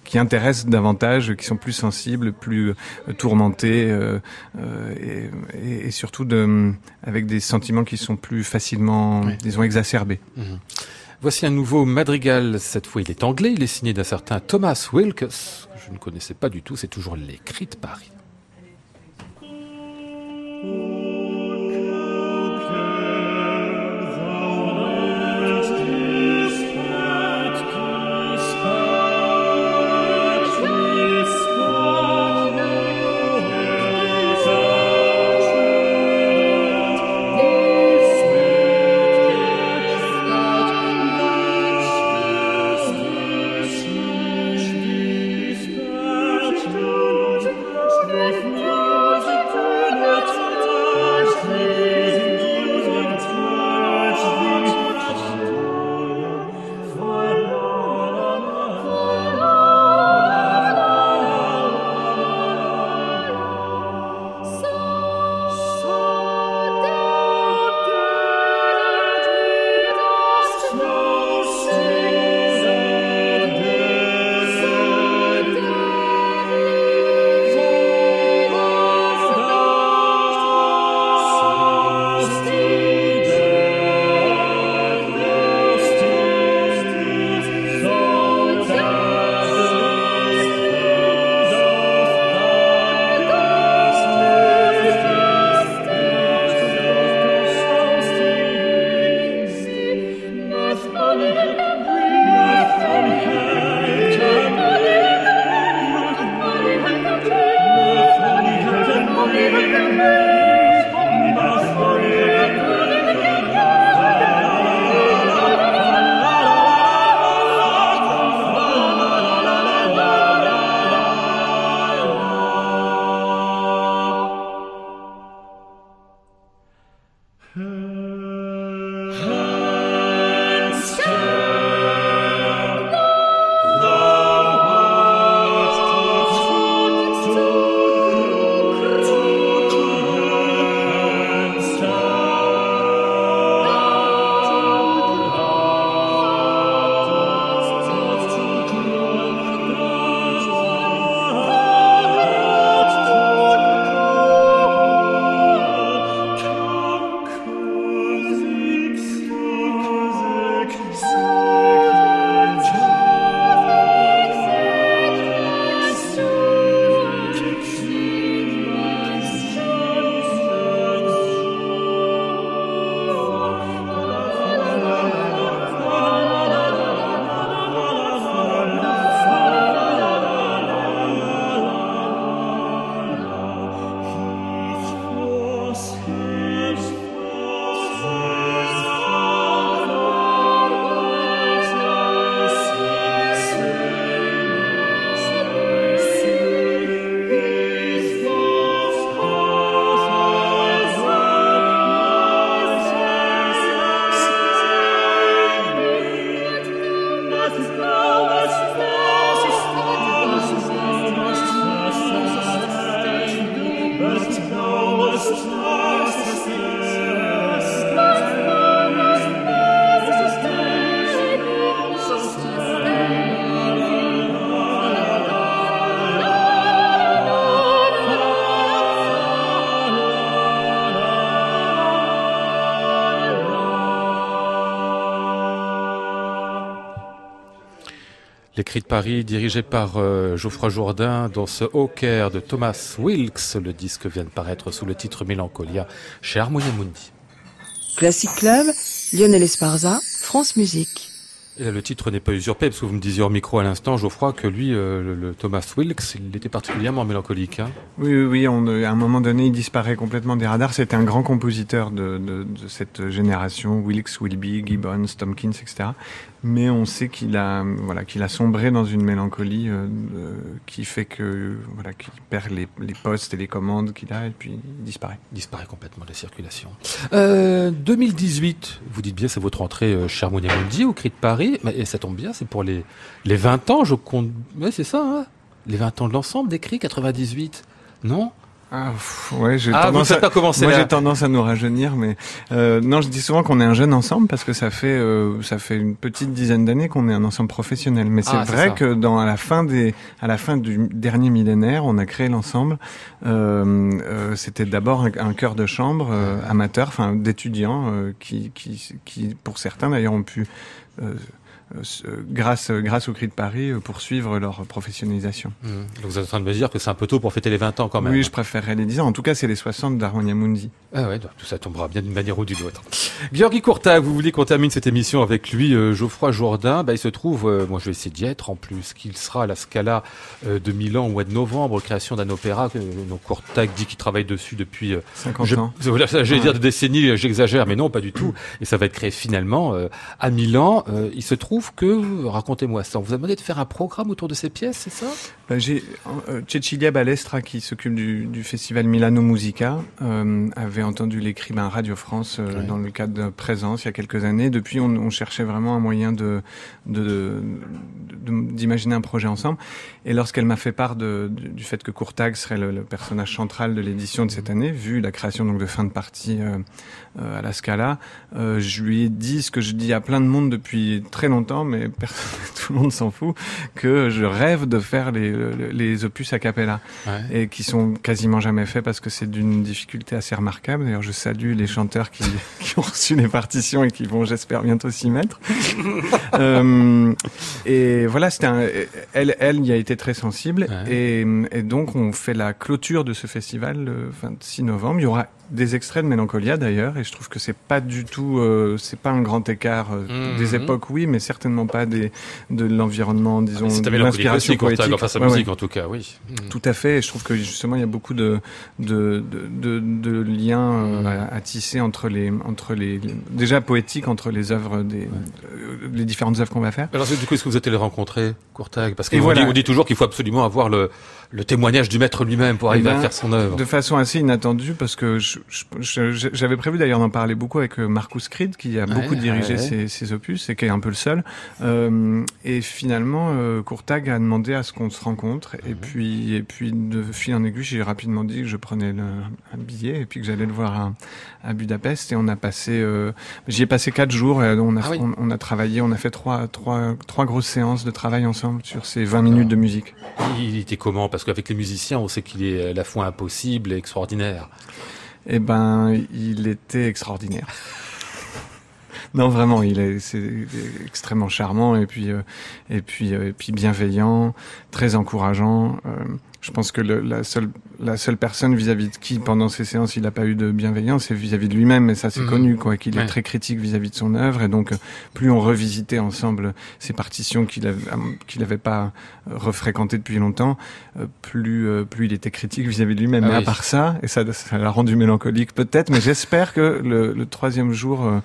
qui intéressent davantage, qui sont plus sensibles, plus euh, tourmentés euh, euh, et, et, surtout de, avec des sentiments qui sont plus facilement, oui. disons, exacerbés. Mmh. Voici un nouveau madrigal. Cette fois, il est anglais. Il est signé d'un certain Thomas Wilkes. Que je ne connaissais pas du tout. C'est toujours l'écrit de Paris. Cris de Paris, dirigé par euh, Geoffroy Jourdain, dans ce Hawker de Thomas Wilkes. Le disque vient de paraître sous le titre Mélancolia chez Harmonia Mundi. Classic Club, Lionel Esparza, France Musique le titre n'est pas usurpé, parce que vous me disiez hors micro à l'instant, Geoffroy, que lui, euh, le, Thomas Wilkes, il était particulièrement mélancolique. Hein. oui, oui, oui on, à un moment donné, il disparaît complètement des radars. C'était un grand compositeur de, de, de, cette génération, Wilkes, Wilby, Gibbons, Tompkins, etc. Mais on sait qu'il a, voilà, qu'il a sombré dans une mélancolie euh, qui fait que, voilà, qu'il perd les, les, postes et les commandes qu'il a, et puis il disparaît. Il disparaît complètement de la circulation. Euh, 2018, vous dites bien, c'est votre entrée euh, chez Harmonia Mundi, au Cri de Paris et ça tombe bien, c'est pour les, les 20 ans, je compte. Ouais, c'est ça, hein les 20 ans de l'ensemble d'écrit, 98. Non? Ah, ouais, j'ai ah, tendance, à, commencer moi j'ai tendance à nous rajeunir, mais euh, non, je dis souvent qu'on est un jeune ensemble parce que ça fait euh, ça fait une petite dizaine d'années qu'on est un ensemble professionnel. Mais c'est ah, vrai que dans à la fin des à la fin du dernier millénaire, on a créé l'ensemble. Euh, euh C'était d'abord un, un, chœur de chambre euh, amateur, enfin d'étudiants qui, qui qui pour certains d'ailleurs ont pu euh, grâce, grâce au Cri de Paris, euh, poursuivre leur professionnalisation. Mmh. Donc vous êtes en train de me dire que c'est un peu tôt pour fêter les 20 ans quand même. Oui, je préférerais les 10 ans. En tout cas, c'est les 60 d'Harmonia Mundi. Ah ouais, tout ça tombera bien d'une manière ou d'une autre. Georgi Courtag, vous voulez qu'on termine cette émission avec lui, euh, Geoffroy Jourdain? Bah, il se trouve, moi je vais essayer d'y être en plus, qu'il sera à la Scala de Milan au mois de novembre, création d'un opéra. donc Courtag dit qu'il travaille dessus depuis 50 ans. J'allais dire de décennies, j'exagère, mais non, pas du tout. Et ça va être créé finalement à Milan. il se trouve que, racontez-moi ça, on vous a demandé de faire un programme autour de ces pièces, c'est ça? Ben, J'ai euh, Cecilia Balestra, qui s'occupe du, du, festival Milano Musica, euh, avait entendu l'écrivain Radio France euh, dans le cadre de Présence il y a quelques années. Depuis, on, on cherchait vraiment un moyen de d'imaginer un projet ensemble. Et lorsqu'elle m'a fait part de, du fait que Courtag serait le, le personnage central de l'édition de cette année, vu la création donc de fin de partie euh, à la Scala, je lui ai dit ce que je dis à plein de monde depuis très longtemps, mais tout le monde s'en fout, que je rêve de faire les, les opus a cappella ouais. et qui sont quasiment jamais faits parce que c'est d'une difficulté assez remarquable. D'ailleurs, je salue les chanteurs qui, qui, ont reçu les partitions et qui vont, j'espère, bientôt s'y mettre. euh, et voilà, c'était elle, elle y a été très sensible ouais. et, et donc on fait la clôture de ce festival le 26 novembre. Il y aura des extraits de Mélancolia d'ailleurs, et je trouve que c'est pas du tout, euh, c'est pas un grand écart euh, mmh. des époques, oui, mais certainement pas des de l'environnement, disons, ah, de l'inspiration poétique. Enfin, sa musique ouais. en tout cas, oui. Mmh. Tout à fait. Et je trouve que justement il y a beaucoup de de de, de, de liens euh, mmh. à, à, tisser entre les entre les déjà poétiques entre les œuvres des ouais. euh, les différentes œuvres qu'on va faire. Alors du coup, est-ce que vous êtes allé rencontrer Courtag Parce qu'on voilà. dit, on dit toujours qu'il faut absolument avoir le le témoignage du maître lui-même pour arriver eh ben, à faire son œuvre. De façon assez inattendue, parce que j'avais prévu d'ailleurs d'en parler beaucoup avec Marcus Creed, qui a beaucoup dirigé Ces, opus et qui est un peu le seul. et finalement, Courtag a demandé à ce qu'on se rencontre. Et mhm. puis, et puis de fil en aiguille, j'ai rapidement dit que je prenais un billet et puis que j'allais le voir à, à, Budapest. Et on a passé, j'y ai passé quatre jours. Et on a, ah on, a travaillé, on a fait trois, trois, trois grosses séances de travail ensemble sur ces 20 minutes de musique. Il était comment? Parce qu'avec les musiciens, on sait qu'il est à la fois impossible et extraordinaire. Eh ben, il était extraordinaire. non, vraiment, il est, extrêmement charmant et puis, euh, et puis, euh, et puis bienveillant, très encourageant. Euh, je pense que le, la seule la seule personne vis-à-vis de qui pendant ces séances il n'a pas eu de bienveillance c'est vis-à-vis de lui-même et ça c'est mhm. connu quoi qu'il est très critique vis-à-vis de son œuvre. Et donc plus on revisitait ensemble ces partitions qu'il avait qu'il avait pas refréquentées depuis longtemps euh, plus euh, plus il était critique vis-à-vis de lui-même. Ah mais à part ça et ça ça l'a rendu mélancolique peut-être mais j'espère que le, le, troisième jour euh,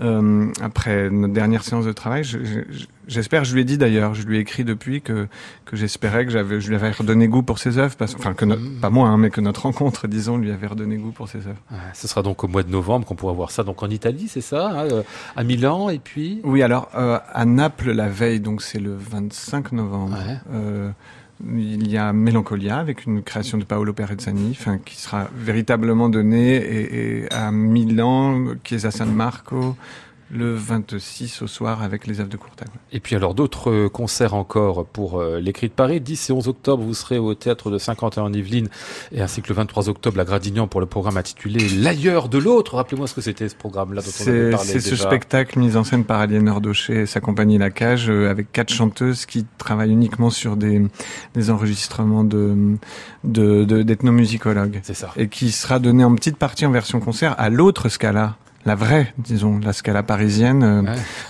euh, après notre dernière séance de travail j'espère je lui ai dit d'ailleurs je lui ai écrit depuis que que j'espérais que j'avais je lui avais redonné goût pour ses œuvres parce enfin que mm. pas moi, hein, mais que notre rencontre, disons, lui avait redonné goût pour ses œuvres. ce sera donc au mois de novembre qu'on pourra voir ça. Donc en Italie, c'est ça, hein, euh, à Milan et puis. Oui, alors euh, à Naples la veille, donc c'est le 25 novembre. Euh, il y a Mélancolia avec une création de Paolo Perezzani, enfin qui sera véritablement donnée et, et à Milan, Chiesa San Marco, le 26 au soir avec les œuvres de Courtag. Et puis alors d'autres euh, concerts encore pour euh, l'écrit de Paris. 10 et 11 octobre, vous serez au théâtre de Saint-Quentin en Yvelines et ainsi que le 23 octobre à Gradignan pour le programme intitulé L'ailleurs de l'autre. Rappelez-moi ce que c'était ce programme-là dont on avait parlé C'est ce spectacle mis en scène par Aliénor Daucher et sa compagnie La Cage euh, avec quatre chanteuses qui travaillent uniquement sur des, des enregistrements de d'ethnomusicologues. De, C'est ça. Et qui sera donné en petite partie en version concert à l'autre Scala la vraie, disons, la Scala parisienne. Euh,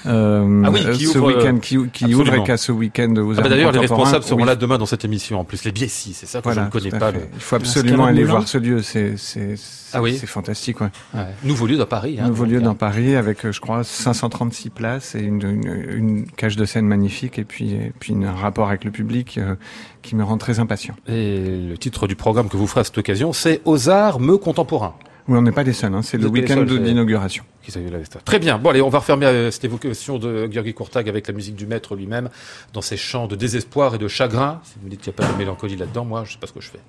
euh, ah oui, qui ce week-end, qui, qui ouvre et qu'à ce week-end ah bah D'ailleurs, les responsables seront là demain dans cette émission. En plus, les Biessis, c'est ça que je ne connais pas. Il faut absolument aller voir ce lieu. C'est c'est ah oui. c'est fantastique. Ouais. ouais. Nouveau lieu dans Paris. Hein, Nouveau lieu dans Paris avec, euh, je crois, 536 places et une, une, une, cage de scène magnifique et puis et puis un rapport avec le public euh, qui me rend très impatient. Et le titre du programme que vous ferez à cette occasion, c'est Aux arts me contemporains. Oui, on n'est pas les seuls, hein. c'est le week-end d'inauguration. Très bien. Bon, allez, on va refermer euh, cette évocation de Georgi Courtag avec la musique du maître lui-même, dans ses chants de désespoir et de chagrin. Si vous me dites qu'il n'y a pas de mélancolie là-dedans, moi, je ne sais pas ce que je fais.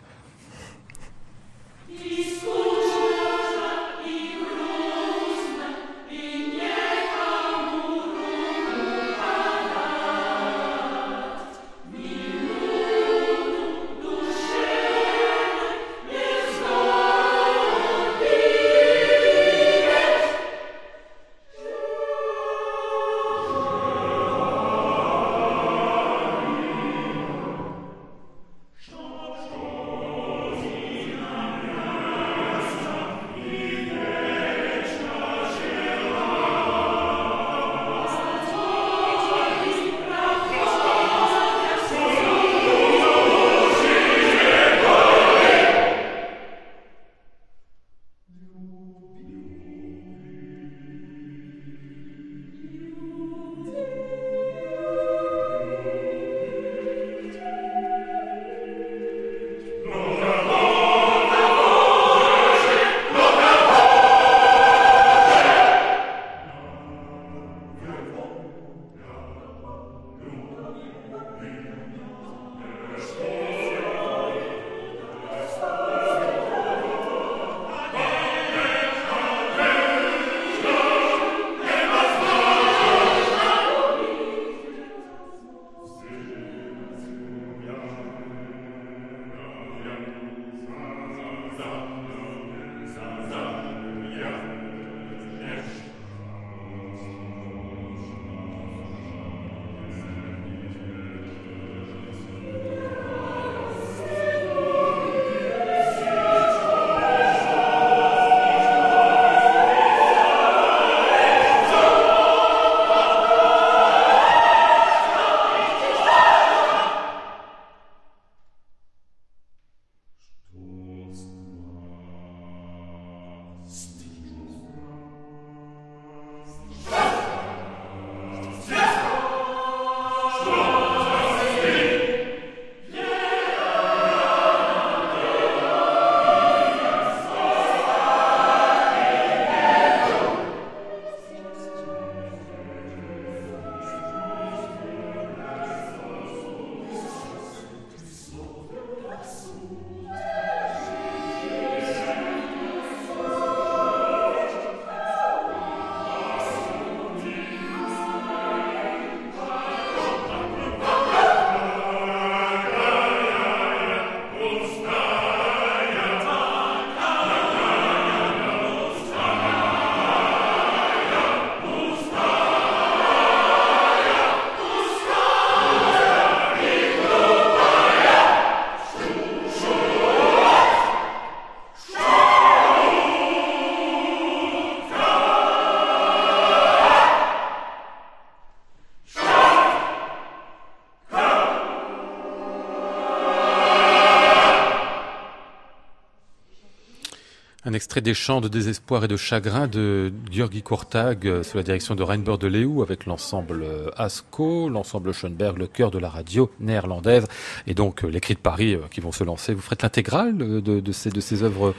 Un extrait des chants de désespoir et de chagrin de Georgi Kortag euh, sous la direction de Reinber de Leeuw avec l'ensemble euh, ASCO, l'ensemble Schoenberg, le cœur de la radio néerlandaise et donc euh, les cris de Paris qui vont se lancer. Vous ferez l'intégrale de, de, ces, de ces œuvres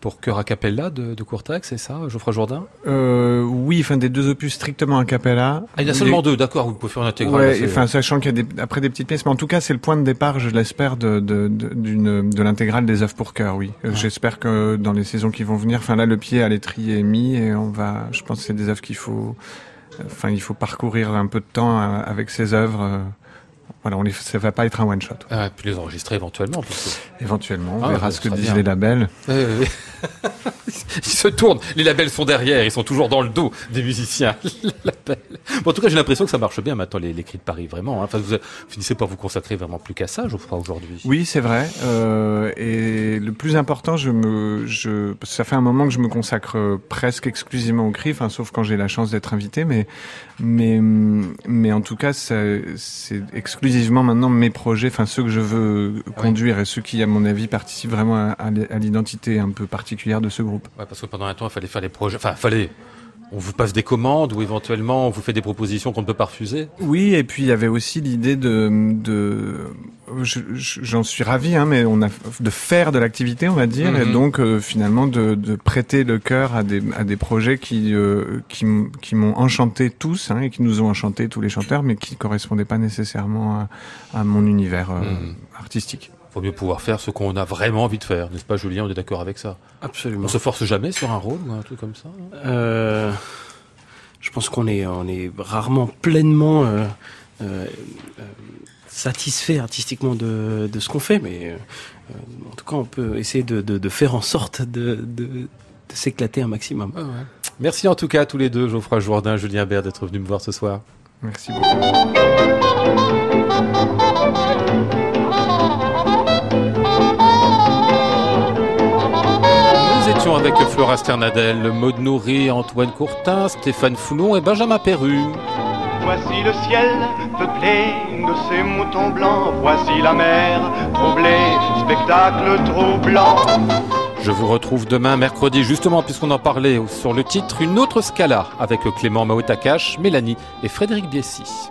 pour chœur a cappella de, de Courtac, c'est ça, Geoffroy Jourdain? Euh, Oui, enfin des deux opus strictement a cappella. Ah, il y a seulement deux, d'accord, vous pouvez faire une intégrale. Ouais, enfin sachant qu'il y a des, après des petites pièces, mais en tout cas c'est le point de départ, je l'espère, de de, d'une de l'intégrale des œuvres pour chœur, oui. Euh, j'espère que dans les saisons qui vont venir, enfin là le pied à l'étrier est mis et on va, je pense que c'est des œuvres qu'il faut, enfin il faut parcourir un peu de temps euh, avec ces œuvres. Voilà, on les, ça va pas être un one shot. Ah, puis les enregistrer éventuellement. Éventuellement, on ah, verra ce que disent les labels. ils se tournent, les labels sont derrière, ils sont toujours dans le dos des musiciens. bon, en tout cas, j'ai l'impression que ça marche bien maintenant les, les cris de Paris, vraiment. Hein. Enfin, vous finissez par vous consacrer vraiment plus qu'à ça, je crois aujourd'hui. Oui, c'est vrai. Euh, et le plus important, je me, je, ça fait un moment que je me consacre presque exclusivement au cri, enfin, sauf quand j'ai la chance d'être invité, mais, mais, mais en tout cas, c'est exclusivement maintenant mes projets, enfin ceux que je veux conduire et ceux qui, à mon avis, participent vraiment à, à l'identité un peu particulière de ce groupe. Ouais, parce que pendant un temps, il fallait faire les projets. Enfin, fallait. On vous passe des commandes ou éventuellement on vous fait des propositions qu'on ne peut pas refuser? Oui, et puis il y avait aussi l'idée de, de j'en suis ravi, hein, mais on a de faire de l'activité, on va dire, et mhm. donc euh, finalement de, de, prêter le cœur à des, à des projets qui euh, qui, qui m'ont enchanté tous hein, et qui nous ont enchanté tous les chanteurs, mais qui correspondaient pas nécessairement à, à mon univers euh, mhm. artistique faut mieux pouvoir faire ce qu'on a vraiment envie de faire, n'est-ce pas Julien? On est d'accord avec ça Absolument. On se force jamais sur un rôle ou un truc comme ça euh, Je pense qu'on est, on est rarement pleinement euh, euh, satisfait artistiquement de, de ce qu'on fait, mais en tout cas on peut essayer de, de, de faire en sorte de, de s'éclater un maximum. Ah ouais. Merci en tout cas à tous les deux, Geoffroy Jourdain, Julien Bert, d'être venus me voir ce soir. Merci beaucoup. Avec Flora Sternadel, Maud Nourri, Antoine Courtin, Stéphane Foulon et Benjamin Perru. Voici le ciel peuplé de ces moutons blancs, voici la mer troublée, spectacle troublant. Je vous retrouve demain, mercredi, justement, puisqu'on en parlait sur le titre, une autre Scala avec Clément Maotakash, Mélanie et Frédéric Biessy.